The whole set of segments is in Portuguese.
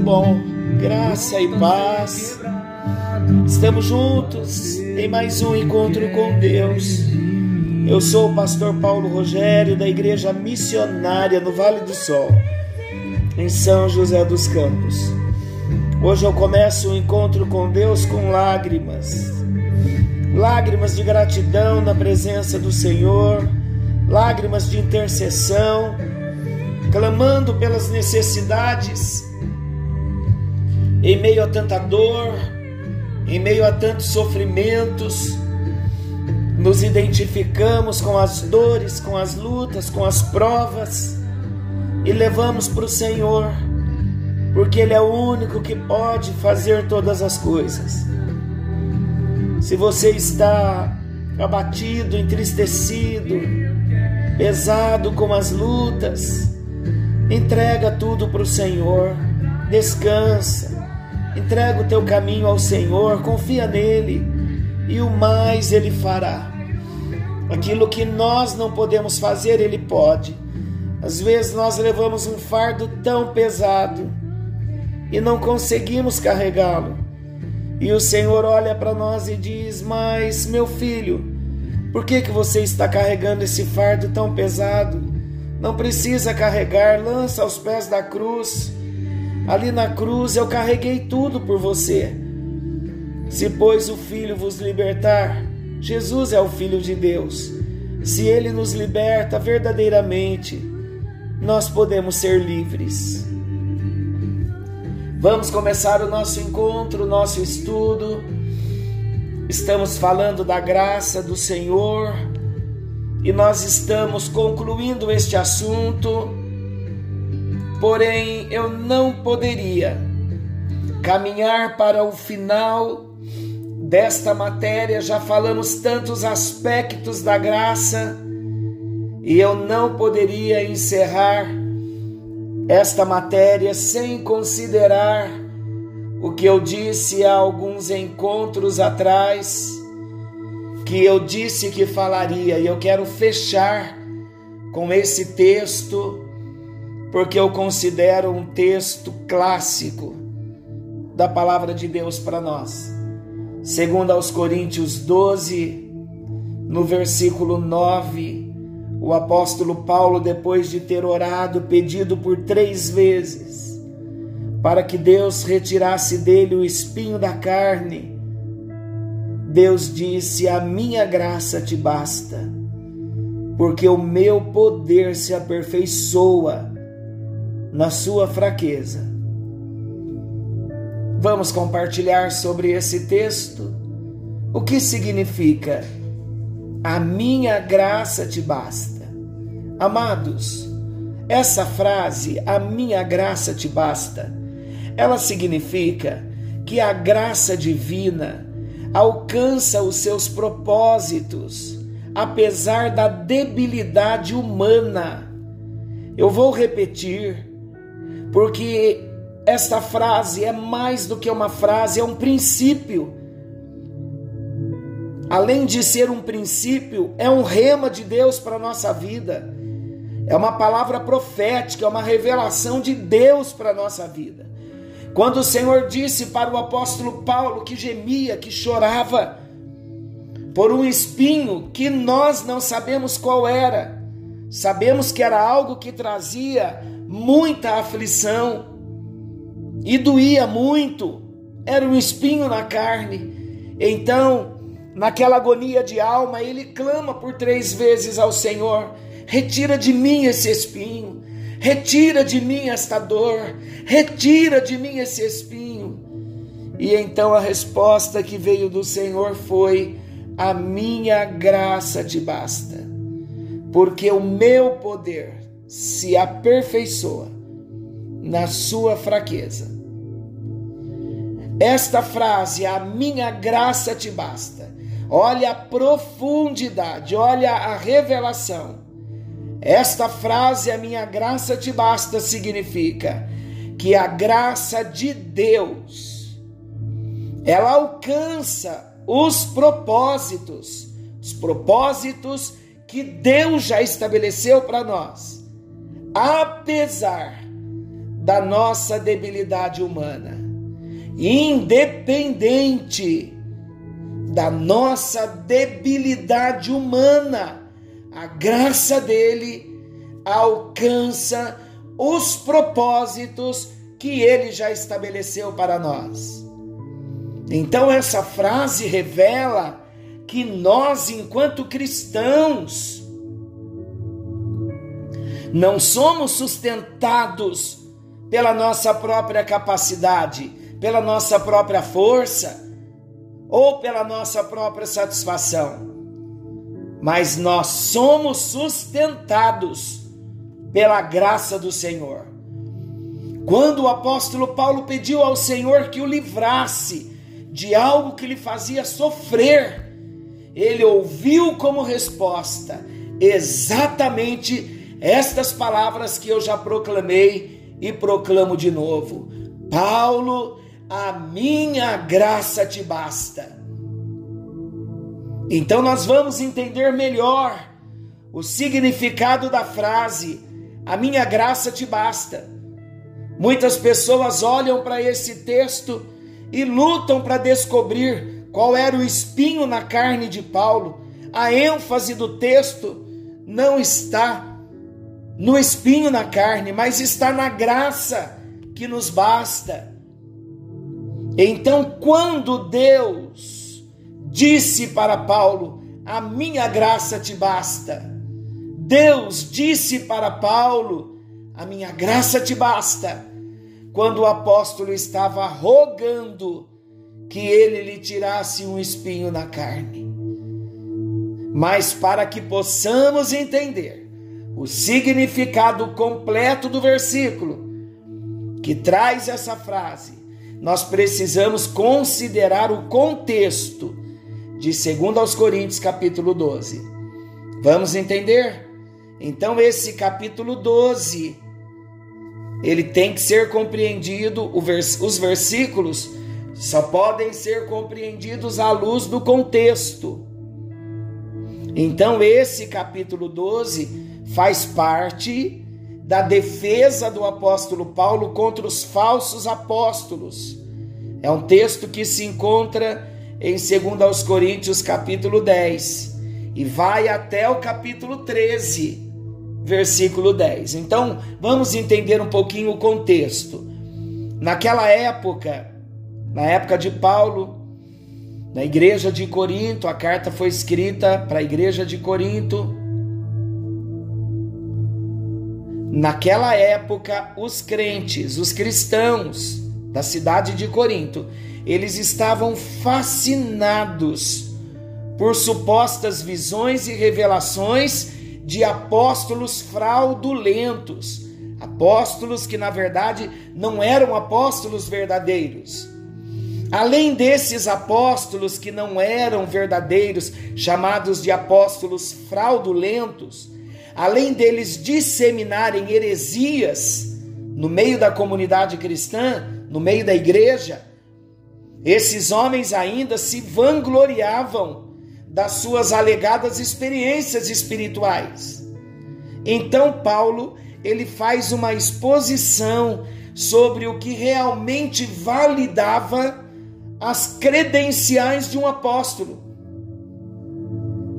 Bom. Graça e paz. Estamos juntos em mais um encontro com Deus. Eu sou o pastor Paulo Rogério da Igreja Missionária no Vale do Sol, em São José dos Campos. Hoje eu começo o encontro com Deus com lágrimas. Lágrimas de gratidão na presença do Senhor, lágrimas de intercessão, clamando pelas necessidades, em meio a tanta dor, em meio a tantos sofrimentos, nos identificamos com as dores, com as lutas, com as provas e levamos para o Senhor, porque Ele é o único que pode fazer todas as coisas. Se você está abatido, entristecido, pesado com as lutas, entrega tudo para o Senhor, descansa, entrega o teu caminho ao Senhor, confia nele e o mais ele fará. Aquilo que nós não podemos fazer, ele pode. Às vezes nós levamos um fardo tão pesado e não conseguimos carregá-lo. E o Senhor olha para nós e diz: Mas, meu filho, por que, que você está carregando esse fardo tão pesado? Não precisa carregar, lança aos pés da cruz. Ali na cruz eu carreguei tudo por você. Se, pois, o Filho vos libertar, Jesus é o Filho de Deus. Se ele nos liberta verdadeiramente, nós podemos ser livres. Vamos começar o nosso encontro, o nosso estudo. Estamos falando da graça do Senhor e nós estamos concluindo este assunto. Porém, eu não poderia caminhar para o final desta matéria. Já falamos tantos aspectos da graça e eu não poderia encerrar esta matéria sem considerar o que eu disse há alguns encontros atrás, que eu disse que falaria, e eu quero fechar com esse texto, porque eu considero um texto clássico da palavra de Deus para nós. Segundo aos Coríntios 12, no versículo 9, o apóstolo Paulo, depois de ter orado, pedido por três vezes para que Deus retirasse dele o espinho da carne, Deus disse: A minha graça te basta, porque o meu poder se aperfeiçoa na sua fraqueza. Vamos compartilhar sobre esse texto o que significa a minha graça te basta. Amados, essa frase, a minha graça te basta, ela significa que a graça divina alcança os seus propósitos, apesar da debilidade humana. Eu vou repetir, porque esta frase é mais do que uma frase, é um princípio além de ser um princípio, é um rema de Deus para a nossa vida. É uma palavra profética, é uma revelação de Deus para a nossa vida. Quando o Senhor disse para o apóstolo Paulo que gemia, que chorava por um espinho que nós não sabemos qual era, sabemos que era algo que trazia muita aflição e doía muito, era um espinho na carne. Então, naquela agonia de alma, ele clama por três vezes ao Senhor: retira de mim esse espinho, retira de mim esta dor, retira de mim esse espinho. E então a resposta que veio do Senhor foi: a minha graça te basta, porque o meu poder se aperfeiçoa na sua fraqueza. Esta frase, a minha graça te basta. Olha a profundidade, olha a revelação. Esta frase, a minha graça te basta, significa que a graça de Deus ela alcança os propósitos, os propósitos que Deus já estabeleceu para nós, apesar da nossa debilidade humana, independente da nossa debilidade humana, a graça dele alcança os propósitos que ele já estabeleceu para nós. Então, essa frase revela que nós, enquanto cristãos, não somos sustentados pela nossa própria capacidade, pela nossa própria força ou pela nossa própria satisfação, mas nós somos sustentados pela graça do Senhor. Quando o apóstolo Paulo pediu ao Senhor que o livrasse de algo que lhe fazia sofrer, ele ouviu como resposta exatamente estas palavras que eu já proclamei e proclamo de novo. Paulo, a minha graça te basta. Então nós vamos entender melhor o significado da frase a minha graça te basta. Muitas pessoas olham para esse texto e lutam para descobrir qual era o espinho na carne de Paulo. A ênfase do texto não está no espinho na carne, mas está na graça que nos basta. Então, quando Deus disse para Paulo: A minha graça te basta, Deus disse para Paulo: A minha graça te basta. Quando o apóstolo estava rogando que ele lhe tirasse um espinho na carne. Mas para que possamos entender o significado completo do versículo que traz essa frase, nós precisamos considerar o contexto de 2 aos Coríntios capítulo 12. Vamos entender? Então, esse capítulo 12, ele tem que ser compreendido, os versículos só podem ser compreendidos à luz do contexto. Então, esse capítulo 12 faz parte da defesa do apóstolo Paulo contra os falsos apóstolos. É um texto que se encontra em 2 Coríntios, capítulo 10, e vai até o capítulo 13 versículo 10. Então, vamos entender um pouquinho o contexto. Naquela época, na época de Paulo, na igreja de Corinto, a carta foi escrita para a igreja de Corinto. Naquela época, os crentes, os cristãos da cidade de Corinto, eles estavam fascinados por supostas visões e revelações de apóstolos fraudulentos, apóstolos que na verdade não eram apóstolos verdadeiros. Além desses apóstolos que não eram verdadeiros, chamados de apóstolos fraudulentos, além deles disseminarem heresias no meio da comunidade cristã, no meio da igreja, esses homens ainda se vangloriavam das suas alegadas experiências espirituais. Então Paulo, ele faz uma exposição sobre o que realmente validava as credenciais de um apóstolo.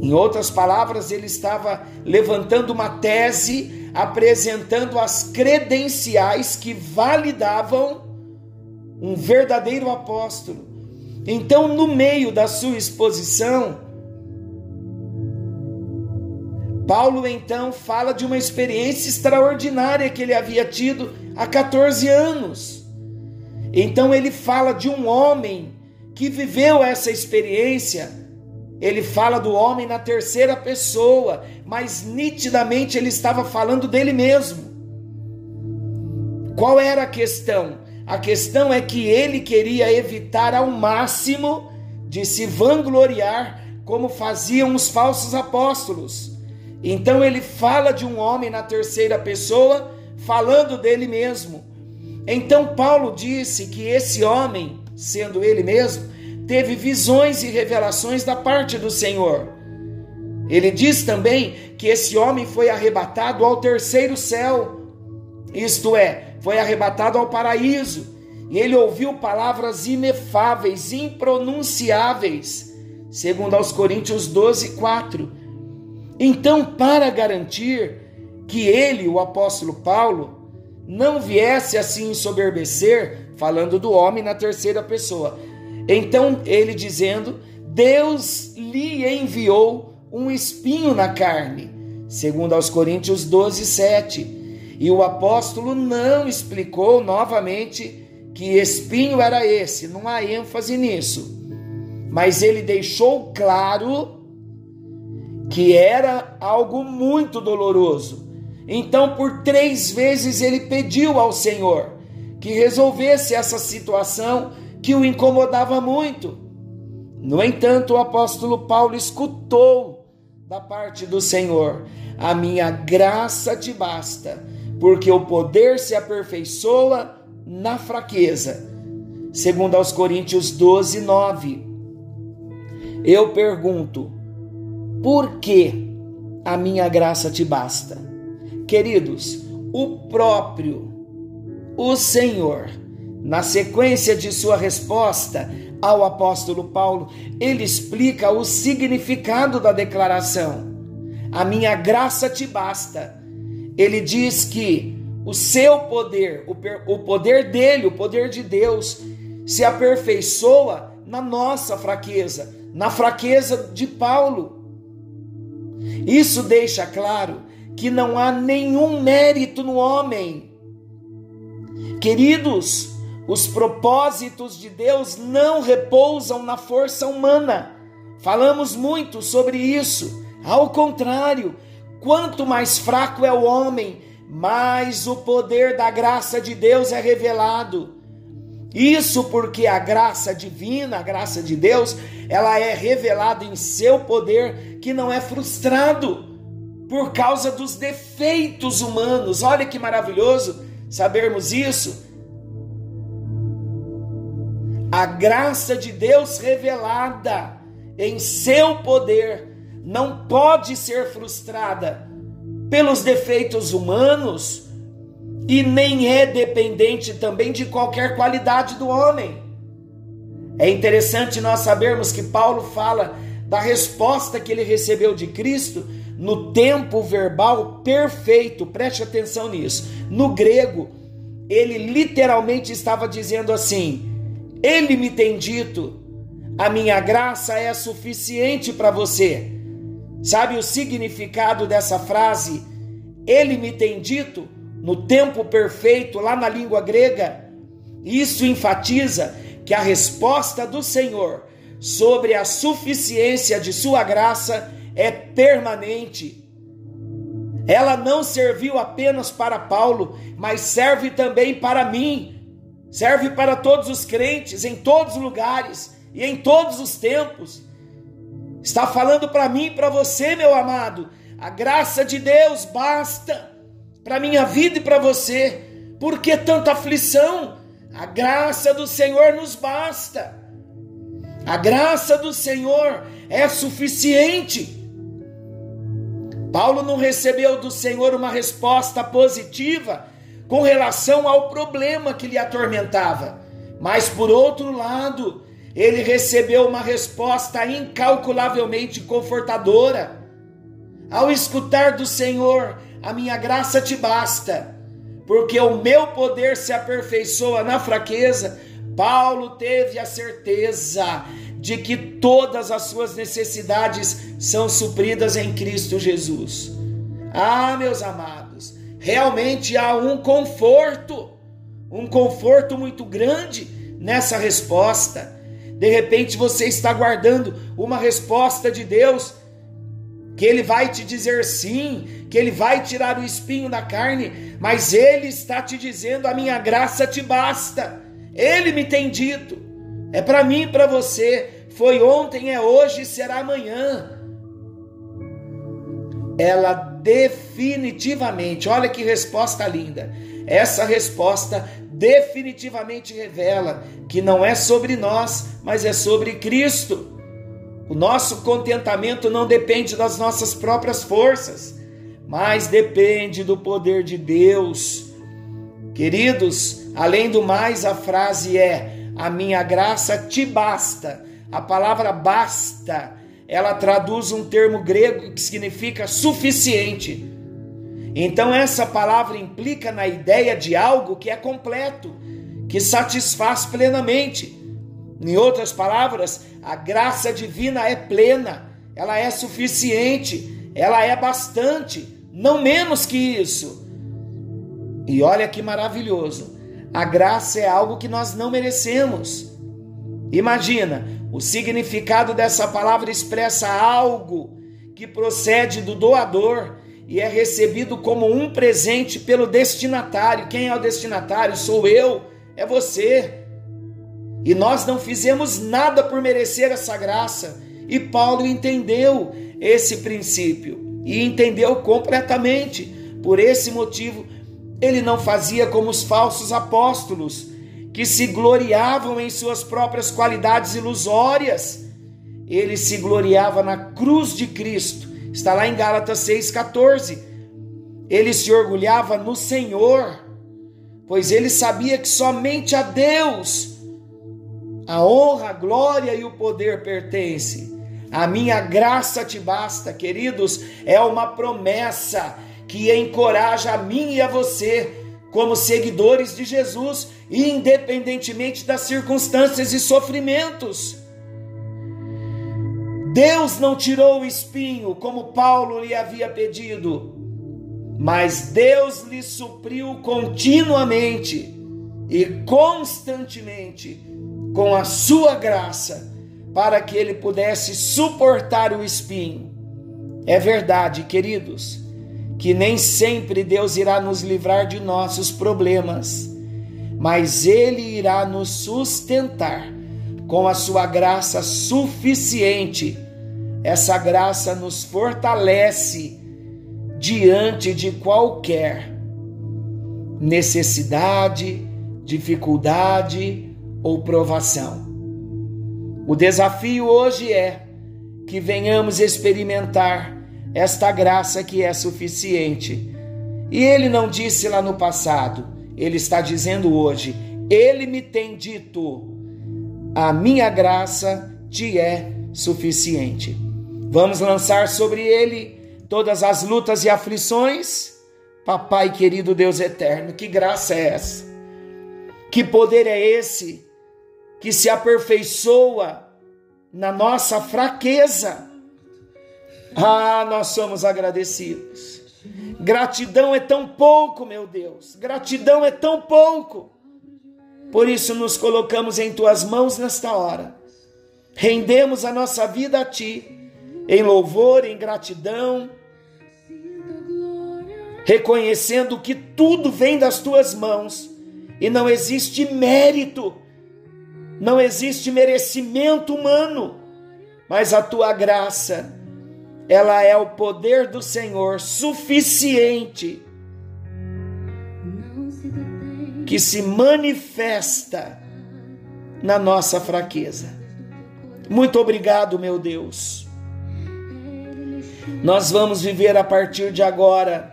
Em outras palavras, ele estava levantando uma tese, apresentando as credenciais que validavam um verdadeiro apóstolo. Então, no meio da sua exposição, Paulo então fala de uma experiência extraordinária que ele havia tido há 14 anos. Então ele fala de um homem que viveu essa experiência ele fala do homem na terceira pessoa, mas nitidamente ele estava falando dele mesmo. Qual era a questão? A questão é que ele queria evitar ao máximo de se vangloriar como faziam os falsos apóstolos. Então ele fala de um homem na terceira pessoa, falando dele mesmo. Então Paulo disse que esse homem, sendo ele mesmo, teve visões e revelações da parte do Senhor. Ele diz também que esse homem foi arrebatado ao terceiro céu, isto é, foi arrebatado ao paraíso, e ele ouviu palavras inefáveis, impronunciáveis, segundo aos Coríntios 12, 4. Então, para garantir que ele, o apóstolo Paulo, não viesse assim ensoberbecer, falando do homem na terceira pessoa, então ele dizendo: Deus lhe enviou um espinho na carne, segundo aos Coríntios 12, 7. E o apóstolo não explicou novamente que espinho era esse, não há ênfase nisso. Mas ele deixou claro que era algo muito doloroso. Então, por três vezes, ele pediu ao Senhor que resolvesse essa situação que o incomodava muito. No entanto, o apóstolo Paulo escutou da parte do Senhor: A minha graça te basta, porque o poder se aperfeiçoa na fraqueza. Segundo aos Coríntios 12, 9. Eu pergunto: por que a minha graça te basta? Queridos, o próprio, o Senhor, na sequência de sua resposta ao apóstolo Paulo, ele explica o significado da declaração. A minha graça te basta. Ele diz que o seu poder, o poder dele, o poder de Deus, se aperfeiçoa na nossa fraqueza, na fraqueza de Paulo. Isso deixa claro que não há nenhum mérito no homem. Queridos, os propósitos de Deus não repousam na força humana. Falamos muito sobre isso. Ao contrário, quanto mais fraco é o homem, mais o poder da graça de Deus é revelado. Isso porque a graça divina, a graça de Deus, ela é revelada em seu poder que não é frustrado por causa dos defeitos humanos. Olha que maravilhoso sabermos isso a graça de Deus revelada em seu poder não pode ser frustrada pelos defeitos humanos e nem é dependente também de qualquer qualidade do homem. É interessante nós sabermos que Paulo fala da resposta que ele recebeu de Cristo no tempo verbal perfeito, preste atenção nisso. No grego, ele literalmente estava dizendo assim: ele me tem dito: a minha graça é suficiente para você. Sabe o significado dessa frase? Ele me tem dito no tempo perfeito, lá na língua grega. Isso enfatiza que a resposta do Senhor sobre a suficiência de Sua graça é permanente. Ela não serviu apenas para Paulo, mas serve também para mim serve para todos os crentes, em todos os lugares e em todos os tempos. Está falando para mim e para você, meu amado. A graça de Deus basta para minha vida e para você. Por que tanta aflição? A graça do Senhor nos basta. A graça do Senhor é suficiente. Paulo não recebeu do Senhor uma resposta positiva com relação ao problema que lhe atormentava. Mas por outro lado, ele recebeu uma resposta incalculavelmente confortadora. Ao escutar do Senhor, a minha graça te basta, porque o meu poder se aperfeiçoa na fraqueza. Paulo teve a certeza de que todas as suas necessidades são supridas em Cristo Jesus. Ah, meus amados, realmente há um conforto, um conforto muito grande nessa resposta. De repente você está guardando uma resposta de Deus, que Ele vai te dizer sim, que Ele vai tirar o espinho da carne, mas Ele está te dizendo: a minha graça te basta. Ele me tem dito, é para mim e para você. Foi ontem, é hoje, será amanhã. Ela definitivamente, olha que resposta linda. Essa resposta definitivamente revela que não é sobre nós, mas é sobre Cristo. O nosso contentamento não depende das nossas próprias forças, mas depende do poder de Deus. Queridos, além do mais, a frase é: A minha graça te basta. A palavra basta, ela traduz um termo grego que significa suficiente. Então, essa palavra implica na ideia de algo que é completo, que satisfaz plenamente. Em outras palavras, a graça divina é plena, ela é suficiente, ela é bastante, não menos que isso. E olha que maravilhoso, a graça é algo que nós não merecemos. Imagina, o significado dessa palavra expressa algo que procede do doador e é recebido como um presente pelo destinatário. Quem é o destinatário? Sou eu, é você. E nós não fizemos nada por merecer essa graça. E Paulo entendeu esse princípio e entendeu completamente. Por esse motivo, ele não fazia como os falsos apóstolos, que se gloriavam em suas próprias qualidades ilusórias. Ele se gloriava na cruz de Cristo Está lá em Gálatas 6,14. Ele se orgulhava no Senhor, pois ele sabia que somente a Deus a honra, a glória e o poder pertence. A minha graça te basta, queridos, é uma promessa que encoraja a mim e a você, como seguidores de Jesus, independentemente das circunstâncias e sofrimentos. Deus não tirou o espinho, como Paulo lhe havia pedido, mas Deus lhe supriu continuamente e constantemente com a sua graça, para que ele pudesse suportar o espinho. É verdade, queridos, que nem sempre Deus irá nos livrar de nossos problemas, mas Ele irá nos sustentar com a sua graça suficiente essa graça nos fortalece diante de qualquer necessidade, dificuldade ou provação. O desafio hoje é que venhamos experimentar esta graça que é suficiente. E ele não disse lá no passado, ele está dizendo hoje: Ele me tem dito, a minha graça te é suficiente. Vamos lançar sobre ele todas as lutas e aflições. Papai querido Deus eterno, que graça é essa? Que poder é esse que se aperfeiçoa na nossa fraqueza? Ah, nós somos agradecidos. Gratidão é tão pouco, meu Deus. Gratidão é tão pouco. Por isso nos colocamos em tuas mãos nesta hora. Rendemos a nossa vida a ti em louvor, em gratidão, reconhecendo que tudo vem das tuas mãos e não existe mérito, não existe merecimento humano, mas a tua graça, ela é o poder do Senhor suficiente que se manifesta na nossa fraqueza. Muito obrigado, meu Deus nós vamos viver a partir de agora,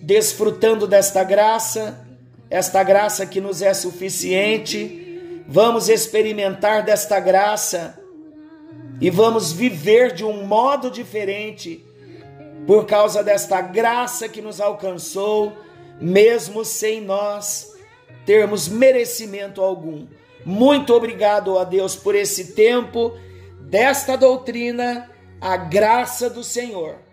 desfrutando desta graça, esta graça que nos é suficiente. Vamos experimentar desta graça e vamos viver de um modo diferente por causa desta graça que nos alcançou, mesmo sem nós termos merecimento algum. Muito obrigado a Deus por esse tempo desta doutrina, a graça do Senhor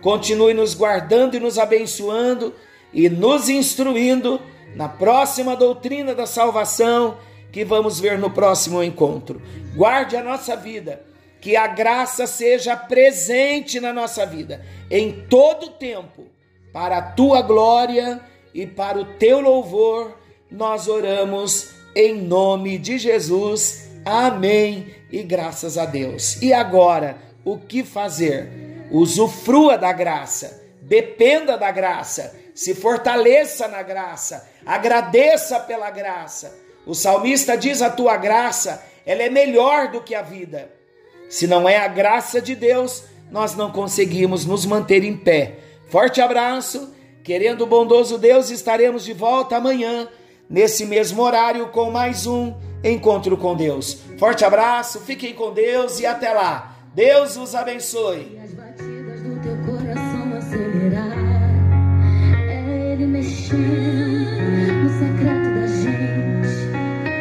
continue nos guardando e nos abençoando e nos instruindo na próxima doutrina da salvação que vamos ver no próximo encontro. Guarde a nossa vida, que a graça seja presente na nossa vida em todo tempo, para a tua glória e para o teu louvor. Nós oramos em nome de Jesus. Amém. E graças a Deus. E agora, o que fazer? Usufrua da graça, dependa da graça, se fortaleça na graça, agradeça pela graça. O salmista diz: A tua graça, ela é melhor do que a vida. Se não é a graça de Deus, nós não conseguimos nos manter em pé. Forte abraço, querendo o bondoso Deus, estaremos de volta amanhã, nesse mesmo horário, com mais um Encontro com Deus. Forte abraço, fiquem com Deus e até lá. Deus os abençoe.